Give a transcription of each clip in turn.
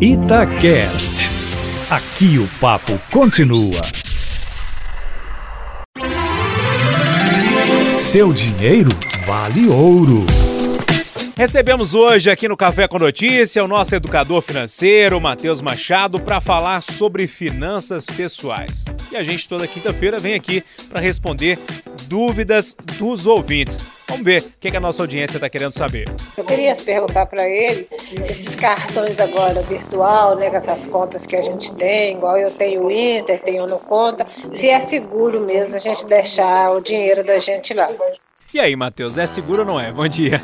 Itacast. Aqui o papo continua. Seu dinheiro vale ouro. Recebemos hoje aqui no Café com Notícia o nosso educador financeiro, Matheus Machado, para falar sobre finanças pessoais. E a gente toda quinta-feira vem aqui para responder dúvidas dos ouvintes. Vamos ver o que, a nossa audiência está querendo saber. Eu queria perguntar para ele se esses cartões agora virtual, né, com essas contas que a gente tem, igual eu tenho o Inter, tenho no Conta, se é seguro mesmo a gente deixar o dinheiro da gente lá. E aí, Matheus, é seguro ou não é? Bom dia.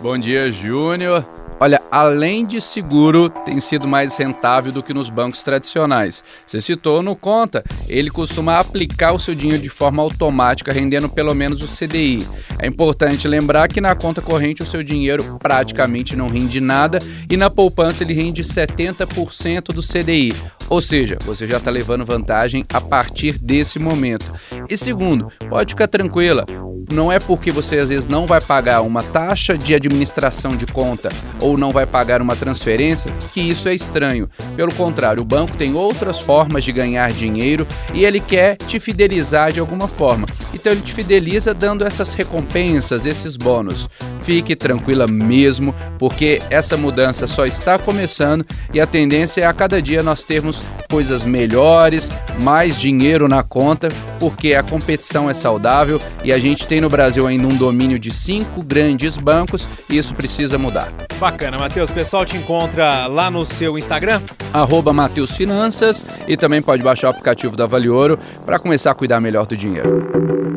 Bom dia, Júnior. Olha, além de seguro, tem sido mais rentável do que nos bancos tradicionais. Você citou no Conta, ele costuma aplicar o seu dinheiro de forma automática, rendendo pelo menos o CDI. É importante lembrar que na conta corrente o seu dinheiro praticamente não rende nada e na poupança ele rende 70% do CDI. Ou seja, você já está levando vantagem a partir desse momento. E segundo, pode ficar tranquila, não é porque você às vezes não vai pagar uma taxa de administração de conta ou não vai pagar uma transferência que isso é estranho. Pelo contrário, o banco tem outras formas de ganhar dinheiro e ele quer te fidelizar de alguma forma. Então ele te fideliza dando essas recompensas, esses bônus. Fique tranquila mesmo, porque essa mudança só está começando e a tendência é a cada dia nós termos coisas melhores, mais dinheiro na conta, porque a competição é saudável e a gente tem no Brasil ainda um domínio de cinco grandes bancos e isso precisa mudar. Bacana, Matheus. O pessoal te encontra lá no seu Instagram? Arroba Matheus Finanças e também pode baixar o aplicativo da Vale Ouro para começar a cuidar melhor do dinheiro.